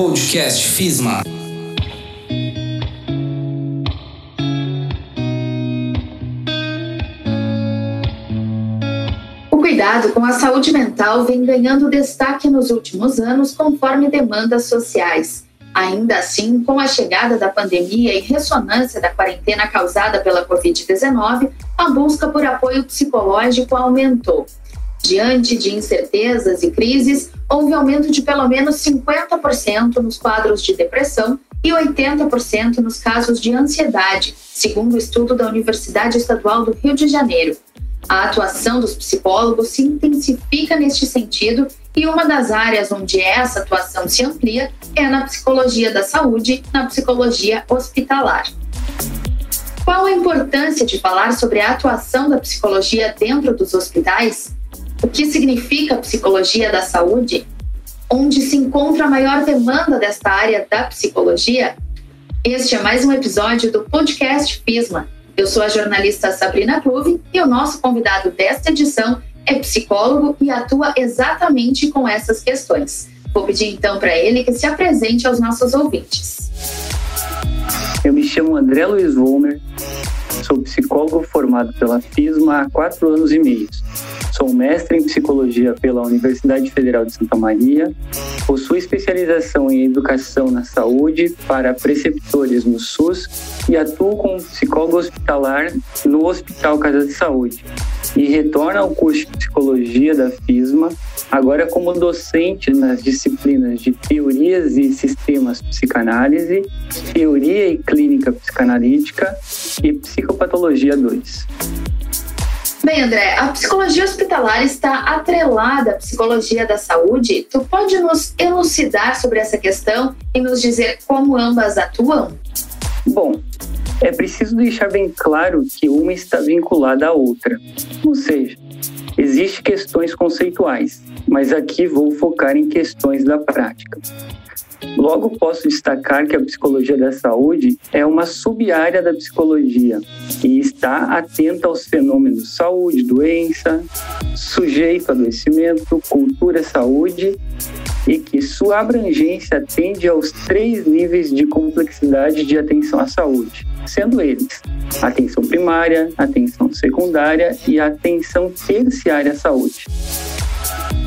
podcast FISMA. O cuidado com a saúde mental vem ganhando destaque nos últimos anos conforme demandas sociais. Ainda assim, com a chegada da pandemia e ressonância da quarentena causada pela Covid-19, a busca por apoio psicológico aumentou. Diante de incertezas e crises, houve aumento de pelo menos 50% nos quadros de depressão e 80% nos casos de ansiedade, segundo o estudo da Universidade Estadual do Rio de Janeiro. A atuação dos psicólogos se intensifica neste sentido e uma das áreas onde essa atuação se amplia é na psicologia da saúde, na psicologia hospitalar. Qual a importância de falar sobre a atuação da psicologia dentro dos hospitais? O que significa psicologia da saúde? Onde se encontra a maior demanda desta área da psicologia? Este é mais um episódio do podcast FISMA. Eu sou a jornalista Sabrina Clube e o nosso convidado desta edição é psicólogo e atua exatamente com essas questões. Vou pedir então para ele que se apresente aos nossos ouvintes. Eu me chamo André Luiz Wolmer, sou psicólogo formado pela FISMA há quatro anos e meio. Sou mestre em psicologia pela Universidade Federal de Santa Maria, possuo especialização em educação na saúde para preceptores no SUS e atuo como psicólogo hospitalar no Hospital Casa de Saúde. E retorno ao curso de psicologia da FISMA, agora como docente nas disciplinas de teorias e sistemas psicanálise, teoria e clínica psicanalítica e psicopatologia 2. Bem, André, a psicologia hospitalar está atrelada à psicologia da saúde. Tu pode nos elucidar sobre essa questão e nos dizer como ambas atuam? Bom, é preciso deixar bem claro que uma está vinculada à outra. Ou seja, existem questões conceituais, mas aqui vou focar em questões da prática. Logo, posso destacar que a psicologia da saúde é uma sub-área da psicologia e está atenta aos fenômenos saúde, doença, sujeito, adoecimento, cultura, saúde e que sua abrangência atende aos três níveis de complexidade de atenção à saúde, sendo eles atenção primária, atenção secundária e atenção terciária à saúde.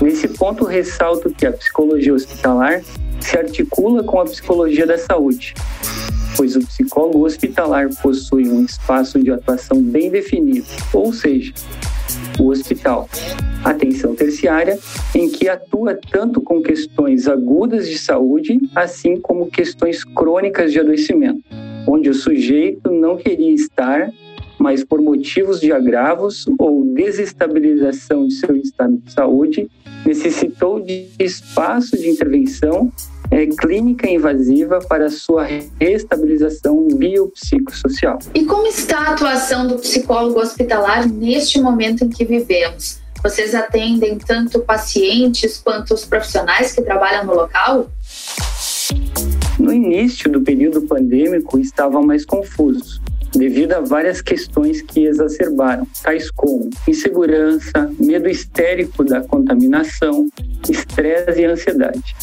Nesse ponto, ressalto que a psicologia hospitalar se articula com a psicologia da saúde, pois o psicólogo hospitalar possui um espaço de atuação bem definido, ou seja, o hospital. Atenção terciária, em que atua tanto com questões agudas de saúde, assim como questões crônicas de adoecimento, onde o sujeito não queria estar, mas por motivos de agravos ou desestabilização de seu estado de saúde, necessitou de espaço de intervenção é, clínica invasiva para sua restabilização biopsicossocial. E como está a atuação do psicólogo hospitalar neste momento em que vivemos? Vocês atendem tanto pacientes quanto os profissionais que trabalham no local? No início do período pandêmico, estava mais confuso devido a várias questões que exacerbaram, tais como insegurança, medo histérico da contaminação, estresse e ansiedade.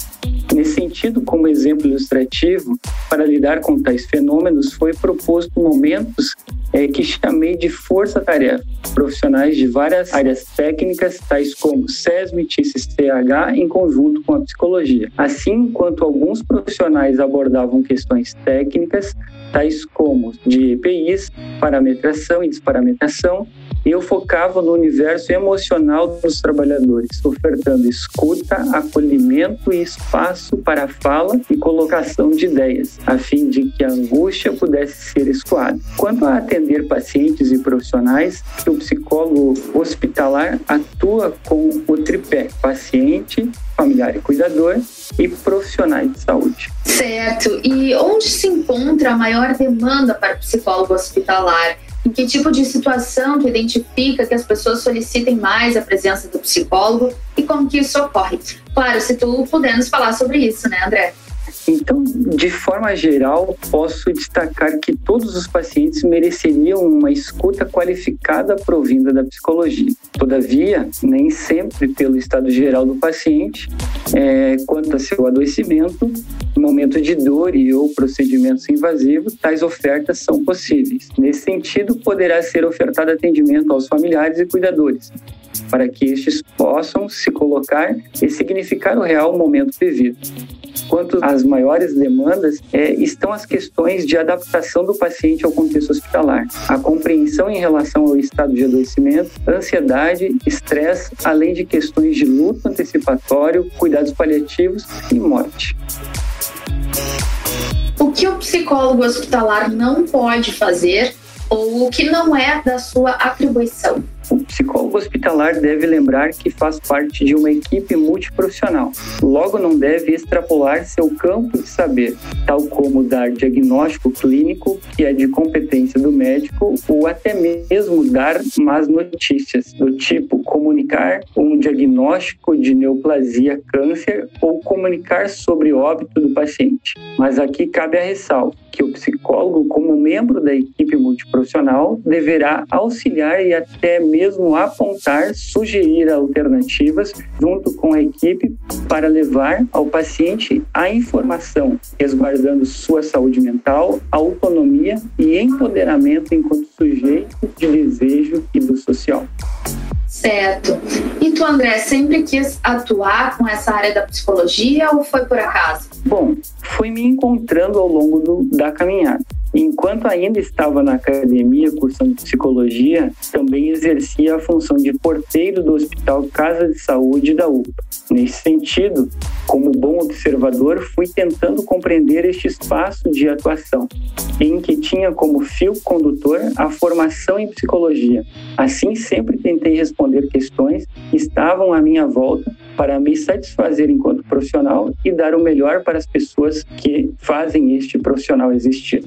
Nesse sentido, como exemplo ilustrativo, para lidar com tais fenômenos, foi proposto momentos é, que chamei de força-tarefa, profissionais de várias áreas técnicas, tais como SESMIT e CCH, em conjunto com a psicologia. Assim, enquanto alguns profissionais abordavam questões técnicas, tais como de EPIs, parametração e desparametração, eu focava no universo emocional dos trabalhadores, ofertando escuta, acolhimento e espaço para fala e colocação de ideias, a fim de que a angústia pudesse ser escoada. Quanto a atender pacientes e profissionais, o psicólogo hospitalar atua com o tripé paciente, familiar e cuidador e profissionais de saúde. Certo. E onde se encontra a maior demanda para psicólogo hospitalar? Em que tipo de situação tu identifica que as pessoas solicitem mais a presença do psicólogo e como que isso ocorre? Claro, se tu puder nos falar sobre isso, né, André? Então, de forma geral, posso destacar que todos os pacientes mereceriam uma escuta qualificada provinda da psicologia. Todavia, nem sempre pelo estado geral do paciente, é, quanto a seu adoecimento, Em momentos de dor e ou procedimentos invasivos, tais ofertas são possíveis. Nesse sentido, poderá ser ofertado atendimento aos familiares e cuidadores, para que estes possam se colocar e significar o real momento vivido. Quanto às maiores demandas, é, estão as questões de adaptação do paciente ao contexto hospitalar, a compreensão em relação ao estado de adoecimento, ansiedade, estresse, além de questões de luto antecipatório, cuidados paliativos e morte. O que o psicólogo hospitalar não pode fazer ou o que não é da sua atribuição? O psicólogo hospitalar deve lembrar que faz parte de uma equipe multiprofissional. Logo, não deve extrapolar seu campo de saber, tal como dar diagnóstico clínico, que é de competência do médico, ou até mesmo dar más notícias, do tipo comunicar um diagnóstico de neoplasia câncer ou comunicar sobre óbito do paciente. Mas aqui cabe a ressalva que o psicólogo, como membro da equipe multiprofissional, deverá auxiliar e até mesmo apontar, sugerir alternativas junto com a equipe para levar ao paciente a informação, resguardando sua saúde mental, autonomia e empoderamento enquanto sujeito de desejo e do social. Certo. E tu, André, sempre quis atuar com essa área da psicologia ou foi por acaso? Bom, fui me encontrando ao longo do, da caminhada. Enquanto ainda estava na academia cursando psicologia, também exercia a função de porteiro do Hospital Casa de Saúde da UPA. Nesse sentido, como bom observador, fui tentando compreender este espaço de atuação, em que tinha como fio condutor a formação em psicologia. Assim, sempre tentei responder questões que estavam à minha volta para me satisfazer enquanto profissional e dar o melhor para as pessoas que fazem este profissional existir.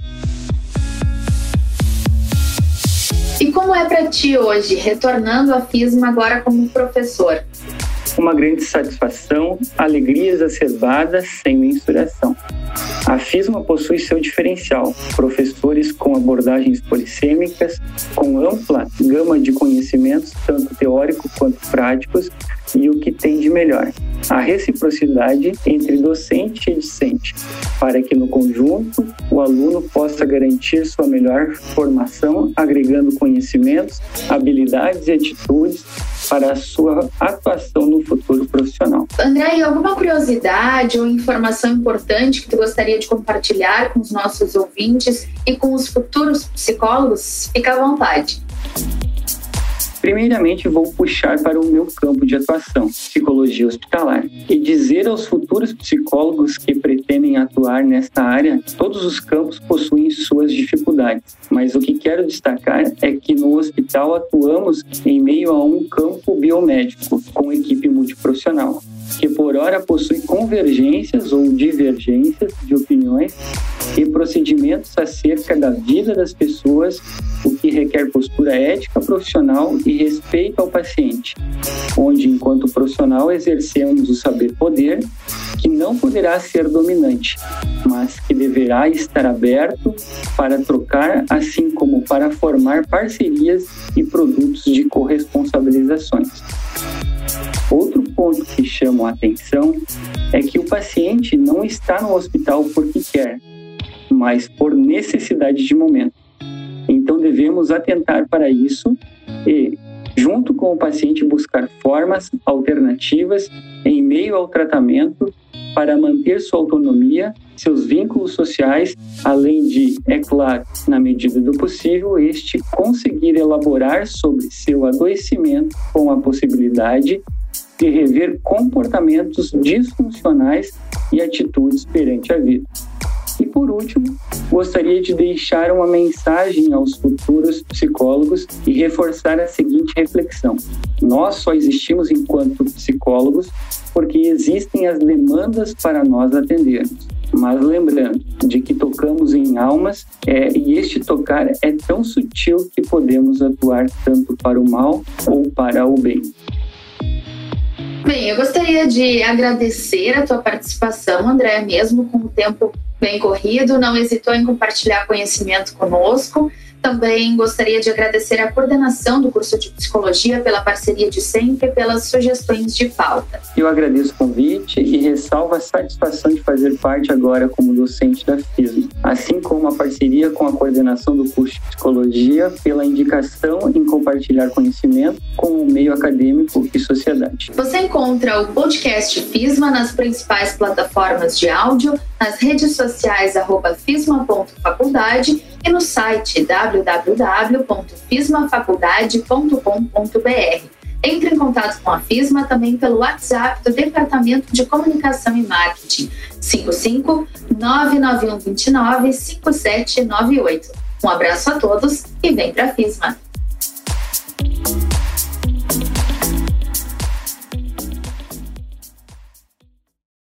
E como é para ti hoje, retornando à FISMA agora como professor? Uma grande satisfação, alegria exacerbada sem mensuração. A FISMA possui seu diferencial, professores com abordagens polissêmicas, com ampla gama de conhecimentos, tanto teóricos quanto práticos, e o que tem de melhor, a reciprocidade entre docente e discente, para que no conjunto o aluno possa garantir sua melhor formação, agregando conhecimentos, habilidades e atitudes para a sua atuação no futuro profissional. André, alguma curiosidade ou informação importante que tu gostaria de compartilhar com os nossos ouvintes e com os futuros psicólogos? Fica à vontade. Primeiramente, vou puxar para o meu campo de atuação, psicologia hospitalar, e dizer aos futuros psicólogos que pretendem atuar nesta área, todos os campos possuem suas dificuldades, mas o que quero destacar é que no hospital atuamos em meio a um campo biomédico com equipe multiprofissional que por hora possui convergências ou divergências de opiniões e procedimentos acerca da vida das pessoas, o que requer postura ética profissional e respeito ao paciente, onde, enquanto profissional, exercemos o saber-poder, que não poderá ser dominante, mas que deverá estar aberto para trocar, assim como para formar parcerias e produtos de corresponsabilizações. Outro ponto que chama a atenção é que o paciente não está no hospital porque quer, mas por necessidade de momento. Então devemos atentar para isso e, junto com o paciente, buscar formas alternativas em meio ao tratamento para manter sua autonomia, seus vínculos sociais, além de, é claro, na medida do possível, este conseguir elaborar sobre seu adoecimento com a possibilidade de rever comportamentos disfuncionais e atitudes perante a vida. E por último, gostaria de deixar uma mensagem aos futuros psicólogos e reforçar a seguinte reflexão: nós só existimos enquanto psicólogos porque existem as demandas para nós atendermos. Mas lembrando de que tocamos em almas é, e este tocar é tão sutil que podemos atuar tanto para o mal ou para o bem. Bem, eu gostaria de agradecer a tua participação, André, mesmo com o tempo bem corrido, não hesitou em compartilhar conhecimento conosco. Também gostaria de agradecer a coordenação do curso de psicologia pela parceria de sempre e pelas sugestões de pauta. Eu agradeço o convite e ressalvo a satisfação de fazer parte agora como docente da FISM, assim como a parceria com a coordenação do curso de psicologia pela indicação em compartilhar conhecimento com o meio acadêmico e sociedade. Você encontra o podcast FISMA nas principais plataformas de áudio, nas redes sociais arroba fisma.faculdade e no site www.fismafaculdade.com.br. Entre em contato com a FISMA também pelo WhatsApp do Departamento de Comunicação e Marketing, 55 991 29 5798. Um abraço a todos e vem para a FISMA!